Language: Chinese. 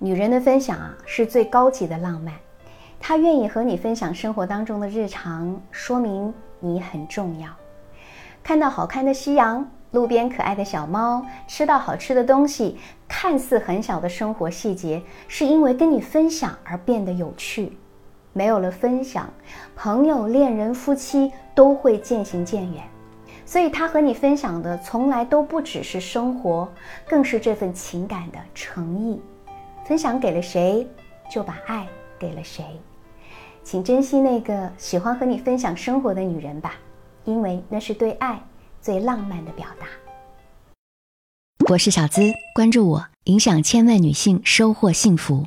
女人的分享啊，是最高级的浪漫。她愿意和你分享生活当中的日常，说明你很重要。看到好看的夕阳，路边可爱的小猫，吃到好吃的东西，看似很小的生活细节，是因为跟你分享而变得有趣。没有了分享，朋友、恋人、夫妻都会渐行渐远。所以，他和你分享的从来都不只是生活，更是这份情感的诚意。分享给了谁，就把爱给了谁。请珍惜那个喜欢和你分享生活的女人吧，因为那是对爱最浪漫的表达。我是小资，关注我，影响千万女性，收获幸福。